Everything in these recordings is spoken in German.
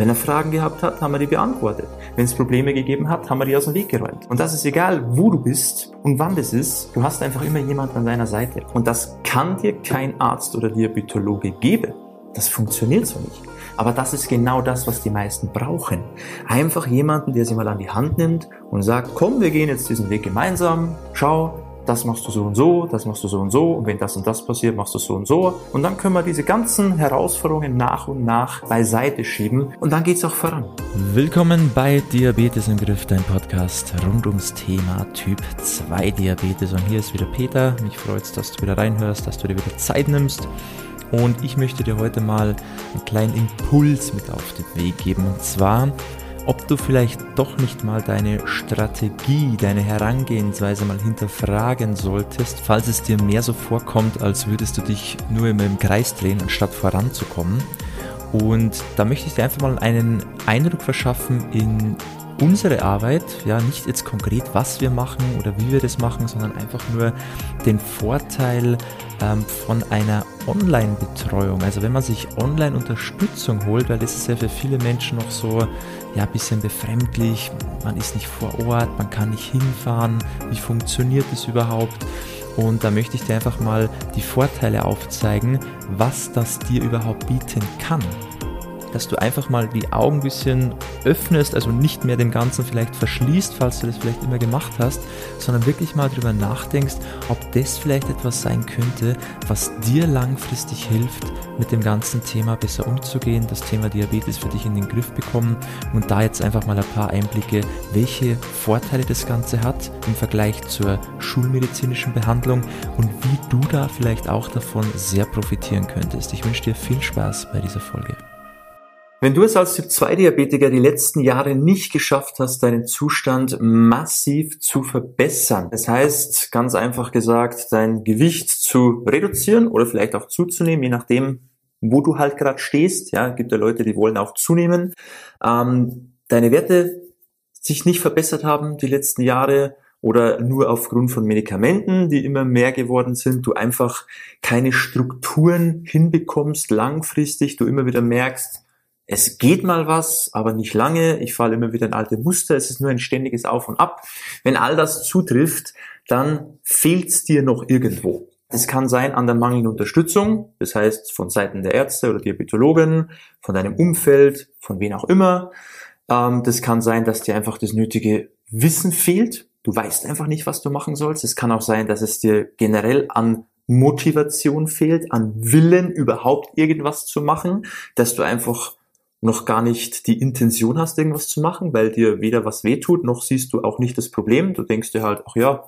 Wenn er Fragen gehabt hat, haben wir die beantwortet. Wenn es Probleme gegeben hat, haben wir die aus dem Weg geräumt. Und das ist egal, wo du bist und wann das ist. Du hast einfach immer jemanden an deiner Seite. Und das kann dir kein Arzt oder Diabetologe geben. Das funktioniert so nicht. Aber das ist genau das, was die meisten brauchen. Einfach jemanden, der sie mal an die Hand nimmt und sagt, komm, wir gehen jetzt diesen Weg gemeinsam. Schau, das machst du so und so, das machst du so und so und wenn das und das passiert, machst du so und so. Und dann können wir diese ganzen Herausforderungen nach und nach beiseite schieben und dann geht's auch voran. Willkommen bei Diabetes im Griff, dein Podcast rund ums Thema Typ 2 Diabetes. Und hier ist wieder Peter. Mich freut's, dass du wieder reinhörst, dass du dir wieder Zeit nimmst. Und ich möchte dir heute mal einen kleinen Impuls mit auf den Weg geben. Und zwar ob du vielleicht doch nicht mal deine Strategie, deine Herangehensweise mal hinterfragen solltest, falls es dir mehr so vorkommt, als würdest du dich nur immer im Kreis drehen, anstatt voranzukommen. Und da möchte ich dir einfach mal einen Eindruck verschaffen in unsere Arbeit, ja, nicht jetzt konkret, was wir machen oder wie wir das machen, sondern einfach nur den Vorteil ähm, von einer Online-Betreuung. Also wenn man sich Online-Unterstützung holt, weil das ist ja für viele Menschen noch so, ja, ein bisschen befremdlich, man ist nicht vor Ort, man kann nicht hinfahren, wie funktioniert das überhaupt? Und da möchte ich dir einfach mal die Vorteile aufzeigen, was das dir überhaupt bieten kann dass du einfach mal die Augen ein bisschen öffnest, also nicht mehr dem Ganzen vielleicht verschließt, falls du das vielleicht immer gemacht hast, sondern wirklich mal drüber nachdenkst, ob das vielleicht etwas sein könnte, was dir langfristig hilft, mit dem ganzen Thema besser umzugehen, das Thema Diabetes für dich in den Griff bekommen und da jetzt einfach mal ein paar Einblicke, welche Vorteile das Ganze hat im Vergleich zur schulmedizinischen Behandlung und wie du da vielleicht auch davon sehr profitieren könntest. Ich wünsche dir viel Spaß bei dieser Folge. Wenn du es als Typ-2-Diabetiker die letzten Jahre nicht geschafft hast, deinen Zustand massiv zu verbessern, das heißt, ganz einfach gesagt, dein Gewicht zu reduzieren oder vielleicht auch zuzunehmen, je nachdem, wo du halt gerade stehst, ja, gibt ja Leute, die wollen auch zunehmen, ähm, deine Werte sich nicht verbessert haben die letzten Jahre oder nur aufgrund von Medikamenten, die immer mehr geworden sind, du einfach keine Strukturen hinbekommst langfristig, du immer wieder merkst, es geht mal was, aber nicht lange. Ich falle immer wieder in alte Muster. Es ist nur ein ständiges Auf und Ab. Wenn all das zutrifft, dann fehlt es dir noch irgendwo. Es kann sein an der mangelnden Unterstützung, das heißt von Seiten der Ärzte oder Diabetologen, von deinem Umfeld, von wen auch immer. Ähm, das kann sein, dass dir einfach das nötige Wissen fehlt. Du weißt einfach nicht, was du machen sollst. Es kann auch sein, dass es dir generell an Motivation fehlt, an Willen überhaupt irgendwas zu machen, dass du einfach noch gar nicht die Intention hast, irgendwas zu machen, weil dir weder was wehtut, noch siehst du auch nicht das Problem. Du denkst dir halt, ach ja,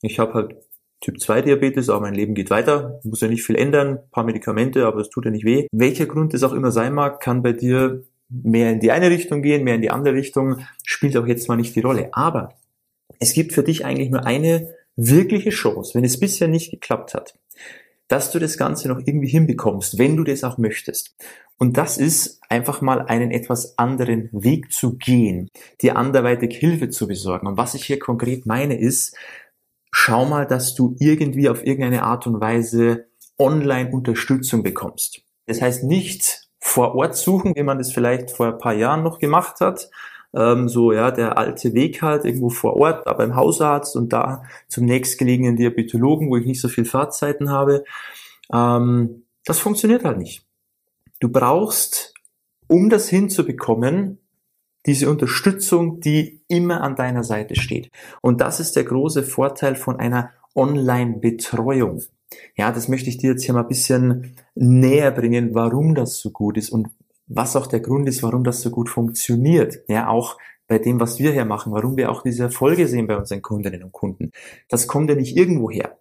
ich habe halt Typ 2 Diabetes, aber mein Leben geht weiter, muss ja nicht viel ändern, paar Medikamente, aber es tut ja nicht weh. Welcher Grund es auch immer sein mag, kann bei dir mehr in die eine Richtung gehen, mehr in die andere Richtung, spielt auch jetzt mal nicht die Rolle. Aber es gibt für dich eigentlich nur eine wirkliche Chance, wenn es bisher nicht geklappt hat, dass du das Ganze noch irgendwie hinbekommst, wenn du das auch möchtest. Und das ist einfach mal einen etwas anderen Weg zu gehen, dir anderweitig Hilfe zu besorgen. Und was ich hier konkret meine ist, schau mal, dass du irgendwie auf irgendeine Art und Weise online Unterstützung bekommst. Das heißt nicht vor Ort suchen, wie man das vielleicht vor ein paar Jahren noch gemacht hat, ähm, so ja der alte Weg halt irgendwo vor Ort, aber im Hausarzt und da zum nächstgelegenen Diabetologen, wo ich nicht so viel Fahrzeiten habe. Ähm, das funktioniert halt nicht. Du brauchst, um das hinzubekommen, diese Unterstützung, die immer an deiner Seite steht. Und das ist der große Vorteil von einer Online-Betreuung. Ja, das möchte ich dir jetzt hier mal ein bisschen näher bringen, warum das so gut ist und was auch der Grund ist, warum das so gut funktioniert. Ja, auch bei dem, was wir hier machen, warum wir auch diese Erfolge sehen bei unseren Kundinnen und Kunden. Das kommt ja nicht irgendwo her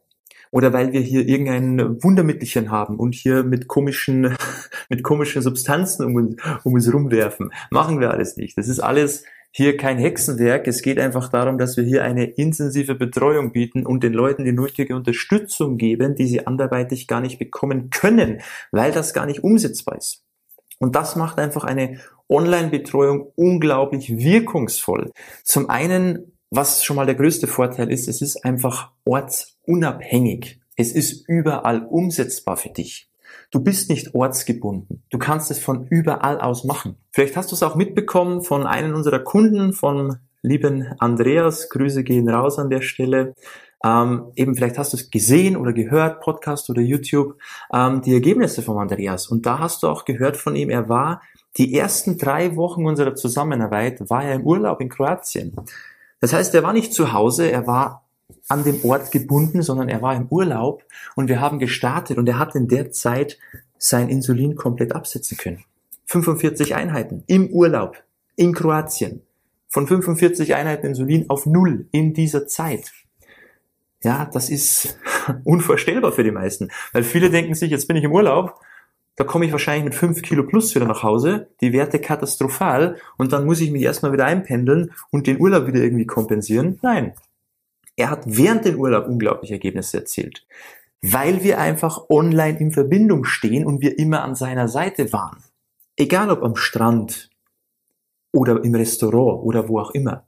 oder weil wir hier irgendein Wundermittelchen haben und hier mit komischen, mit komischen Substanzen um uns, um uns rumwerfen. Machen wir alles nicht. Das ist alles hier kein Hexenwerk. Es geht einfach darum, dass wir hier eine intensive Betreuung bieten und den Leuten die nötige Unterstützung geben, die sie anderweitig gar nicht bekommen können, weil das gar nicht umsetzbar ist. Und das macht einfach eine Online-Betreuung unglaublich wirkungsvoll. Zum einen was schon mal der größte Vorteil ist, es ist einfach ortsunabhängig. Es ist überall umsetzbar für dich. Du bist nicht ortsgebunden. Du kannst es von überall aus machen. Vielleicht hast du es auch mitbekommen von einem unserer Kunden, von lieben Andreas. Grüße gehen raus an der Stelle. Ähm, eben vielleicht hast du es gesehen oder gehört, Podcast oder YouTube, ähm, die Ergebnisse von Andreas. Und da hast du auch gehört von ihm, er war die ersten drei Wochen unserer Zusammenarbeit, war er im Urlaub in Kroatien. Das heißt, er war nicht zu Hause, er war an dem Ort gebunden, sondern er war im Urlaub und wir haben gestartet und er hat in der Zeit sein Insulin komplett absetzen können. 45 Einheiten im Urlaub in Kroatien. Von 45 Einheiten Insulin auf null in dieser Zeit. Ja, das ist unvorstellbar für die meisten. Weil viele denken sich, jetzt bin ich im Urlaub, da komme ich wahrscheinlich mit 5 Kilo plus wieder nach Hause, die Werte katastrophal und dann muss ich mich erstmal wieder einpendeln und den Urlaub wieder irgendwie kompensieren. Nein. Er hat während dem Urlaub unglaubliche Ergebnisse erzielt. Weil wir einfach online in Verbindung stehen und wir immer an seiner Seite waren. Egal ob am Strand oder im Restaurant oder wo auch immer.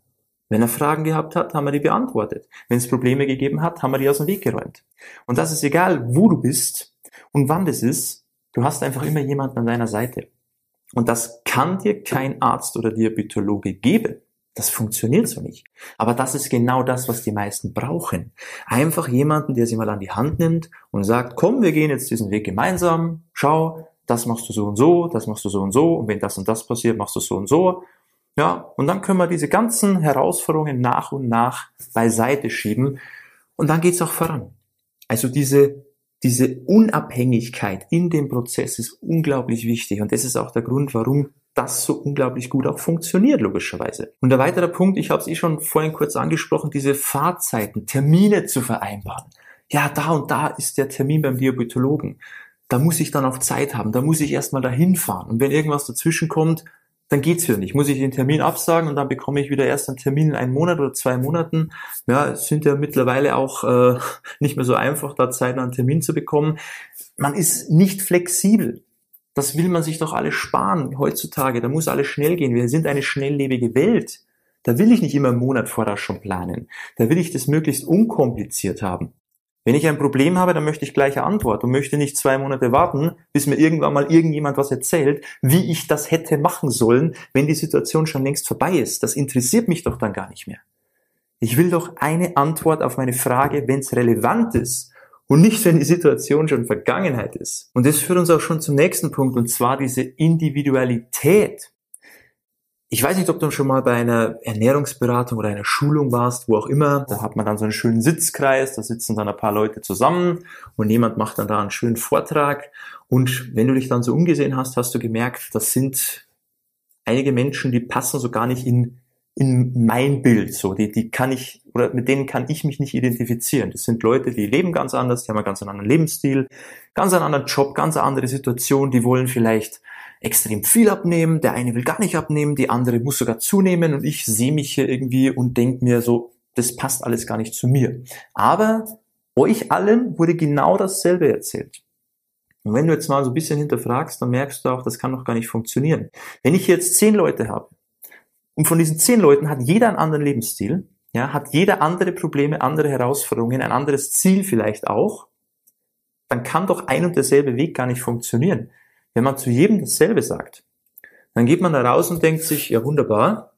Wenn er Fragen gehabt hat, haben wir die beantwortet. Wenn es Probleme gegeben hat, haben wir die aus dem Weg geräumt. Und das ist egal, wo du bist und wann das ist. Du hast einfach immer jemanden an deiner Seite. Und das kann dir kein Arzt oder Diabetologe geben. Das funktioniert so nicht. Aber das ist genau das, was die meisten brauchen. Einfach jemanden, der sie mal an die Hand nimmt und sagt, komm, wir gehen jetzt diesen Weg gemeinsam. Schau, das machst du so und so, das machst du so und so. Und wenn das und das passiert, machst du so und so. Ja, und dann können wir diese ganzen Herausforderungen nach und nach beiseite schieben und dann geht's auch voran. Also diese, diese Unabhängigkeit in dem Prozess ist unglaublich wichtig und das ist auch der Grund, warum das so unglaublich gut auch funktioniert, logischerweise. Und der weitere Punkt, ich habe es eh schon vorhin kurz angesprochen, diese Fahrzeiten, Termine zu vereinbaren. Ja, da und da ist der Termin beim Diabetologen. Da muss ich dann auch Zeit haben, da muss ich erstmal dahin fahren. Und wenn irgendwas dazwischen kommt, dann geht's wieder nicht. Muss ich den Termin absagen und dann bekomme ich wieder erst einen Termin in einem Monat oder zwei Monaten. Ja, es sind ja mittlerweile auch äh, nicht mehr so einfach, da Zeit einen Termin zu bekommen. Man ist nicht flexibel. Das will man sich doch alles sparen heutzutage. Da muss alles schnell gehen. Wir sind eine schnelllebige Welt. Da will ich nicht immer einen Monat vorher schon planen. Da will ich das möglichst unkompliziert haben. Wenn ich ein Problem habe, dann möchte ich gleiche Antwort und möchte nicht zwei Monate warten, bis mir irgendwann mal irgendjemand was erzählt, wie ich das hätte machen sollen, wenn die Situation schon längst vorbei ist. Das interessiert mich doch dann gar nicht mehr. Ich will doch eine Antwort auf meine Frage, wenn es relevant ist und nicht, wenn die Situation schon Vergangenheit ist. Und das führt uns auch schon zum nächsten Punkt, und zwar diese Individualität. Ich weiß nicht, ob du schon mal bei einer Ernährungsberatung oder einer Schulung warst, wo auch immer. Da hat man dann so einen schönen Sitzkreis, da sitzen dann ein paar Leute zusammen und jemand macht dann da einen schönen Vortrag. Und wenn du dich dann so umgesehen hast, hast du gemerkt, das sind einige Menschen, die passen so gar nicht in, in mein Bild. So, die, die kann ich, oder mit denen kann ich mich nicht identifizieren. Das sind Leute, die leben ganz anders, die haben einen ganz anderen Lebensstil, ganz einen anderen Job, ganz eine andere Situation, die wollen vielleicht extrem viel abnehmen, der eine will gar nicht abnehmen, die andere muss sogar zunehmen und ich sehe mich hier irgendwie und denke mir so, das passt alles gar nicht zu mir. Aber euch allen wurde genau dasselbe erzählt. Und wenn du jetzt mal so ein bisschen hinterfragst, dann merkst du auch, das kann doch gar nicht funktionieren. Wenn ich jetzt zehn Leute habe und von diesen zehn Leuten hat jeder einen anderen Lebensstil, ja, hat jeder andere Probleme, andere Herausforderungen, ein anderes Ziel vielleicht auch, dann kann doch ein und derselbe Weg gar nicht funktionieren. Wenn man zu jedem dasselbe sagt, dann geht man da raus und denkt sich, ja wunderbar,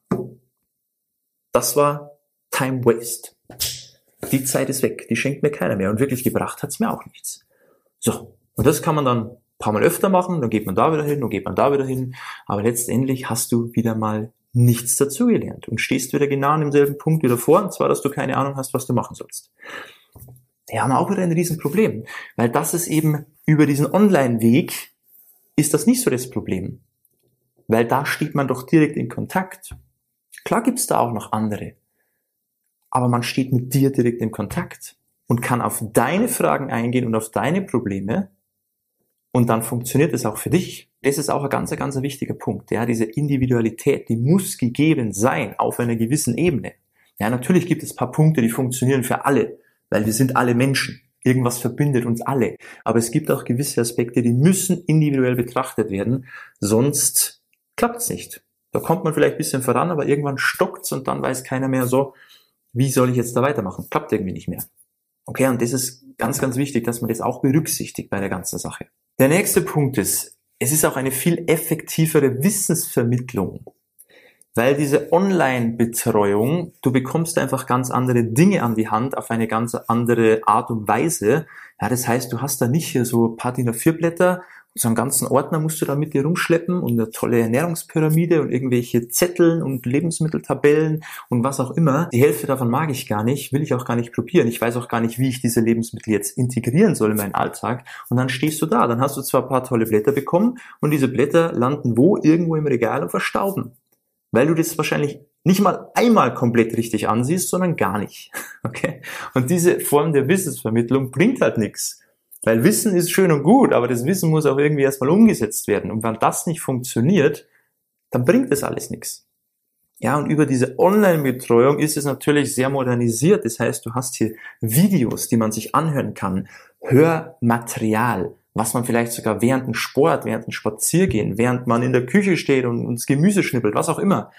das war Time Waste. Die Zeit ist weg, die schenkt mir keiner mehr und wirklich gebracht hat's mir auch nichts. So, und das kann man dann ein paar Mal öfter machen, dann geht man da wieder hin, dann geht man da wieder hin, aber letztendlich hast du wieder mal nichts dazugelernt und stehst wieder genau an demselben Punkt wieder vor, und zwar, dass du keine Ahnung hast, was du machen sollst. Wir haben auch wieder ein Riesenproblem, weil das ist eben über diesen Online-Weg ist das nicht so das Problem. Weil da steht man doch direkt in Kontakt. Klar gibt's da auch noch andere. Aber man steht mit dir direkt in Kontakt und kann auf deine Fragen eingehen und auf deine Probleme. Und dann funktioniert es auch für dich. Das ist auch ein ganz, ganz wichtiger Punkt. Ja, diese Individualität, die muss gegeben sein auf einer gewissen Ebene. Ja, natürlich gibt es paar Punkte, die funktionieren für alle, weil wir sind alle Menschen. Irgendwas verbindet uns alle. Aber es gibt auch gewisse Aspekte, die müssen individuell betrachtet werden, sonst klappt's nicht. Da kommt man vielleicht ein bisschen voran, aber irgendwann stockt's und dann weiß keiner mehr so, wie soll ich jetzt da weitermachen? Klappt irgendwie nicht mehr. Okay, und das ist ganz, ganz wichtig, dass man das auch berücksichtigt bei der ganzen Sache. Der nächste Punkt ist, es ist auch eine viel effektivere Wissensvermittlung. Weil diese Online-Betreuung, du bekommst einfach ganz andere Dinge an die Hand auf eine ganz andere Art und Weise. Ja, das heißt, du hast da nicht hier so ein paar DIN A4-Blätter so einen ganzen Ordner musst du da mit dir rumschleppen und eine tolle Ernährungspyramide und irgendwelche Zetteln und Lebensmitteltabellen und was auch immer. Die Hälfte davon mag ich gar nicht, will ich auch gar nicht probieren. Ich weiß auch gar nicht, wie ich diese Lebensmittel jetzt integrieren soll in meinen Alltag. Und dann stehst du da, dann hast du zwar ein paar tolle Blätter bekommen und diese Blätter landen wo? Irgendwo im Regal und verstauben. Weil du das wahrscheinlich nicht mal einmal komplett richtig ansiehst, sondern gar nicht. Okay? Und diese Form der Wissensvermittlung bringt halt nichts. Weil Wissen ist schön und gut, aber das Wissen muss auch irgendwie erstmal umgesetzt werden. Und wenn das nicht funktioniert, dann bringt das alles nichts. Ja, und über diese Online-Betreuung ist es natürlich sehr modernisiert. Das heißt, du hast hier Videos, die man sich anhören kann, Hörmaterial, was man vielleicht sogar während dem Sport, während dem Spaziergehen, während man in der Küche steht und uns Gemüse schnippelt, was auch immer.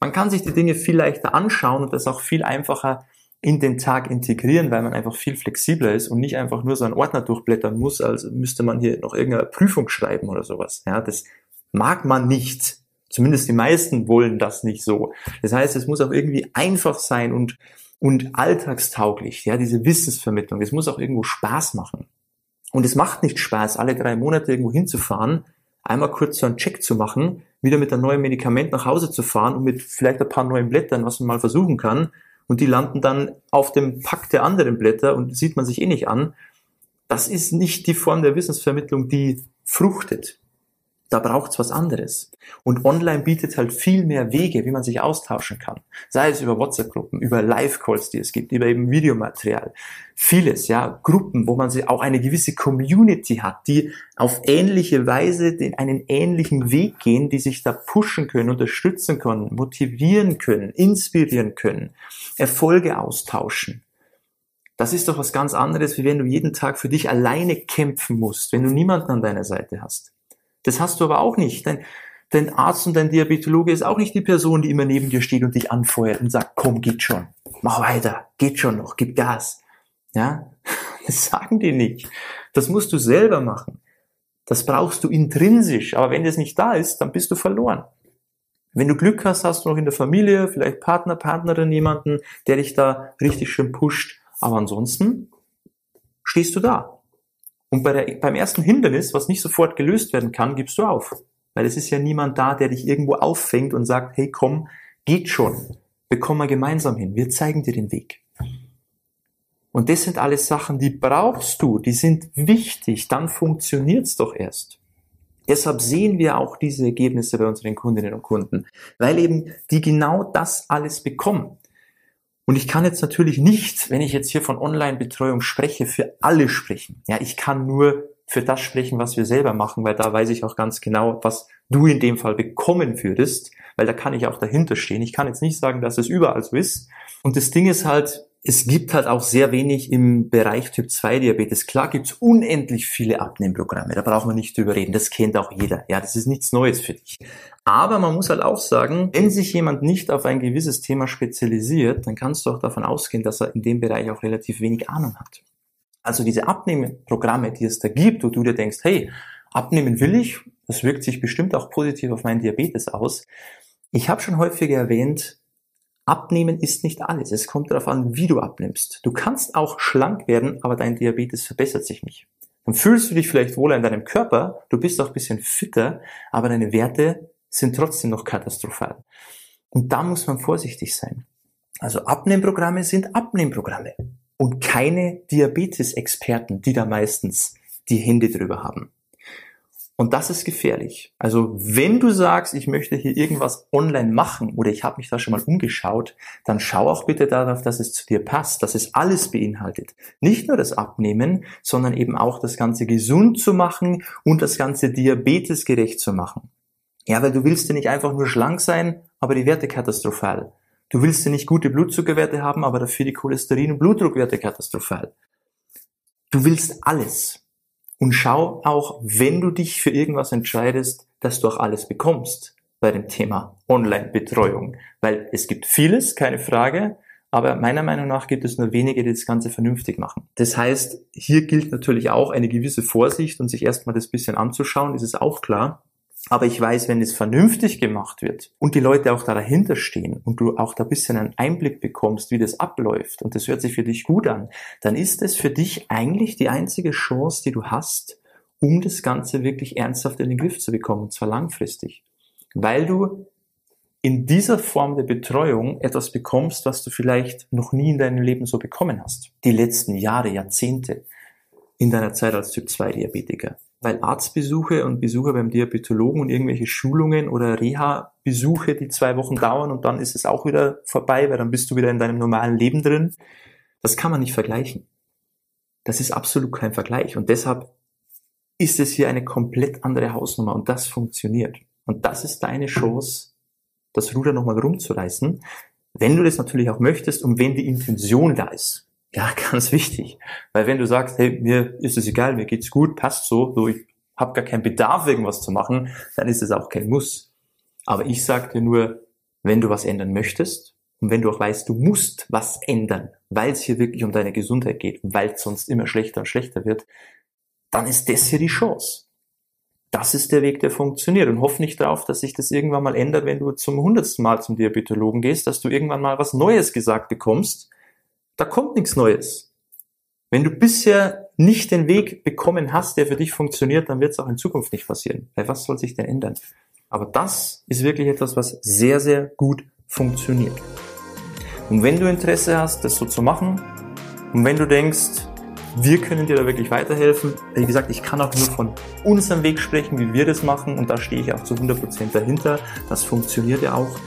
Man kann sich die Dinge viel leichter anschauen und das auch viel einfacher in den Tag integrieren, weil man einfach viel flexibler ist und nicht einfach nur so einen Ordner durchblättern muss, als müsste man hier noch irgendeine Prüfung schreiben oder sowas. Ja, das mag man nicht. Zumindest die meisten wollen das nicht so. Das heißt, es muss auch irgendwie einfach sein und, und alltagstauglich. Ja, diese Wissensvermittlung. Es muss auch irgendwo Spaß machen. Und es macht nicht Spaß, alle drei Monate irgendwo hinzufahren, einmal kurz so einen Check zu machen, wieder mit einem neuen Medikament nach Hause zu fahren und mit vielleicht ein paar neuen Blättern, was man mal versuchen kann, und die landen dann auf dem Pack der anderen Blätter und sieht man sich eh nicht an. Das ist nicht die Form der Wissensvermittlung, die fruchtet. Da braucht's was anderes. Und online bietet halt viel mehr Wege, wie man sich austauschen kann. Sei es über WhatsApp-Gruppen, über Live-Calls, die es gibt, über eben Videomaterial. Vieles, ja, Gruppen, wo man auch eine gewisse Community hat, die auf ähnliche Weise den, einen ähnlichen Weg gehen, die sich da pushen können, unterstützen können, motivieren können, inspirieren können, Erfolge austauschen. Das ist doch was ganz anderes, wie wenn du jeden Tag für dich alleine kämpfen musst, wenn du niemanden an deiner Seite hast. Das hast du aber auch nicht. Dein, dein Arzt und dein Diabetologe ist auch nicht die Person, die immer neben dir steht und dich anfeuert und sagt, komm, geht schon, mach weiter, geht schon noch, gib Gas. Ja, das sagen die nicht. Das musst du selber machen. Das brauchst du intrinsisch. Aber wenn das nicht da ist, dann bist du verloren. Wenn du Glück hast, hast du noch in der Familie, vielleicht Partner, Partnerin, jemanden, der dich da richtig schön pusht. Aber ansonsten stehst du da. Und bei der, beim ersten Hindernis, was nicht sofort gelöst werden kann, gibst du auf. Weil es ist ja niemand da, der dich irgendwo auffängt und sagt, hey komm, geht schon. Wir kommen gemeinsam hin. Wir zeigen dir den Weg. Und das sind alles Sachen, die brauchst du, die sind wichtig, dann funktioniert's doch erst. Deshalb sehen wir auch diese Ergebnisse bei unseren Kundinnen und Kunden, weil eben die genau das alles bekommen. Und ich kann jetzt natürlich nicht, wenn ich jetzt hier von Online-Betreuung spreche, für alle sprechen. Ja, ich kann nur für das sprechen, was wir selber machen, weil da weiß ich auch ganz genau, was du in dem Fall bekommen würdest, weil da kann ich auch dahinter stehen. Ich kann jetzt nicht sagen, dass es überall so ist. Und das Ding ist halt, es gibt halt auch sehr wenig im Bereich Typ 2 Diabetes. Klar gibt's unendlich viele Abnehmprogramme, da brauchen wir nicht drüber reden, das kennt auch jeder. Ja, das ist nichts Neues für dich. Aber man muss halt auch sagen, wenn sich jemand nicht auf ein gewisses Thema spezialisiert, dann kannst du auch davon ausgehen, dass er in dem Bereich auch relativ wenig Ahnung hat. Also diese Abnehmprogramme, die es da gibt, wo du dir denkst, hey, abnehmen will ich, das wirkt sich bestimmt auch positiv auf meinen Diabetes aus. Ich habe schon häufiger erwähnt, Abnehmen ist nicht alles. Es kommt darauf an, wie du abnimmst. Du kannst auch schlank werden, aber dein Diabetes verbessert sich nicht. Dann fühlst du dich vielleicht wohl in deinem Körper, du bist auch ein bisschen fitter, aber deine Werte sind trotzdem noch katastrophal. Und da muss man vorsichtig sein. Also Abnehmprogramme sind Abnehmprogramme und keine Diabetes-Experten, die da meistens die Hände drüber haben. Und das ist gefährlich. Also wenn du sagst, ich möchte hier irgendwas online machen oder ich habe mich da schon mal umgeschaut, dann schau auch bitte darauf, dass es zu dir passt, dass es alles beinhaltet. Nicht nur das Abnehmen, sondern eben auch das Ganze gesund zu machen und das Ganze diabetesgerecht zu machen. Ja, weil du willst ja nicht einfach nur schlank sein, aber die Werte katastrophal. Du willst ja nicht gute Blutzuckerwerte haben, aber dafür die Cholesterin- und Blutdruckwerte katastrophal. Du willst alles. Und schau auch, wenn du dich für irgendwas entscheidest, dass du auch alles bekommst bei dem Thema Online-Betreuung. Weil es gibt vieles, keine Frage, aber meiner Meinung nach gibt es nur wenige, die das Ganze vernünftig machen. Das heißt, hier gilt natürlich auch eine gewisse Vorsicht und sich erstmal das bisschen anzuschauen, ist es auch klar. Aber ich weiß, wenn es vernünftig gemacht wird und die Leute auch da dahinter stehen und du auch da ein bisschen einen Einblick bekommst, wie das abläuft und das hört sich für dich gut an, dann ist es für dich eigentlich die einzige Chance, die du hast, um das Ganze wirklich ernsthaft in den Griff zu bekommen, und zwar langfristig. Weil du in dieser Form der Betreuung etwas bekommst, was du vielleicht noch nie in deinem Leben so bekommen hast. Die letzten Jahre, Jahrzehnte in deiner Zeit als Typ 2 Diabetiker. Weil Arztbesuche und Besuche beim Diabetologen und irgendwelche Schulungen oder Reha-Besuche, die zwei Wochen dauern und dann ist es auch wieder vorbei, weil dann bist du wieder in deinem normalen Leben drin. Das kann man nicht vergleichen. Das ist absolut kein Vergleich. Und deshalb ist es hier eine komplett andere Hausnummer und das funktioniert. Und das ist deine Chance, das Ruder nochmal rumzureißen, wenn du das natürlich auch möchtest und wenn die Intention da ist. Ja, ganz wichtig. Weil wenn du sagst, hey, mir ist es egal, mir geht's gut, passt so, so ich habe gar keinen Bedarf, irgendwas zu machen, dann ist es auch kein Muss. Aber ich sage dir nur, wenn du was ändern möchtest und wenn du auch weißt, du musst was ändern, weil es hier wirklich um deine Gesundheit geht und weil es sonst immer schlechter und schlechter wird, dann ist das hier die Chance das ist der Weg, der funktioniert. Und hoff nicht darauf, dass sich das irgendwann mal ändert, wenn du zum hundertsten Mal zum Diabetologen gehst, dass du irgendwann mal was Neues gesagt bekommst. Da kommt nichts Neues. Wenn du bisher nicht den Weg bekommen hast, der für dich funktioniert, dann wird es auch in Zukunft nicht passieren. Weil was soll sich denn ändern? Aber das ist wirklich etwas, was sehr, sehr gut funktioniert. Und wenn du Interesse hast, das so zu machen, und wenn du denkst, wir können dir da wirklich weiterhelfen. Wie gesagt, ich kann auch nur von unserem Weg sprechen, wie wir das machen und da stehe ich auch zu 100% dahinter. Das funktioniert ja auch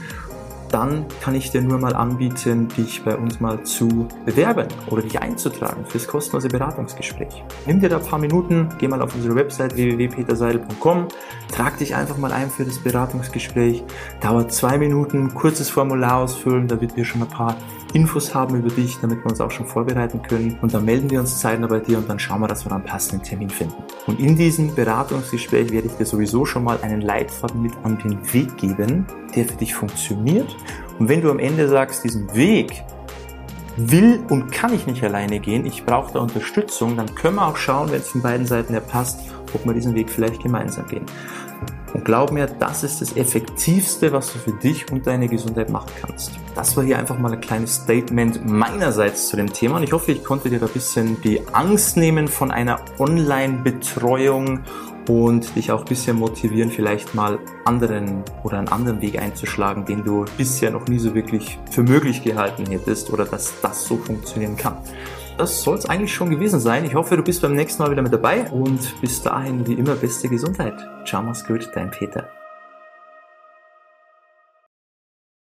dann kann ich dir nur mal anbieten, dich bei uns mal zu bewerben oder dich einzutragen fürs kostenlose Beratungsgespräch. Nimm dir da ein paar Minuten, geh mal auf unsere Website www.peterseidel.com, trag dich einfach mal ein für das Beratungsgespräch. Dauert zwei Minuten, kurzes Formular ausfüllen, damit wir schon ein paar Infos haben über dich, damit wir uns auch schon vorbereiten können. Und dann melden wir uns zeitnah bei dir und dann schauen wir, dass wir dann einen passenden Termin finden. Und in diesem Beratungsgespräch werde ich dir sowieso schon mal einen Leitfaden mit an den Weg geben, der für dich funktioniert. Und wenn du am Ende sagst, diesen Weg will und kann ich nicht alleine gehen, ich brauche da Unterstützung, dann können wir auch schauen, wenn es von beiden Seiten her passt, ob wir diesen Weg vielleicht gemeinsam gehen. Und glaub mir, das ist das Effektivste, was du für dich und deine Gesundheit machen kannst. Das war hier einfach mal ein kleines Statement meinerseits zu dem Thema und ich hoffe, ich konnte dir da ein bisschen die Angst nehmen von einer Online-Betreuung und dich auch ein bisschen motivieren, vielleicht mal anderen oder einen anderen Weg einzuschlagen, den du bisher noch nie so wirklich für möglich gehalten hättest oder dass das so funktionieren kann. Das soll es eigentlich schon gewesen sein. Ich hoffe, du bist beim nächsten Mal wieder mit dabei und bis dahin wie immer beste Gesundheit. Ciao, mach's gut, dein Peter.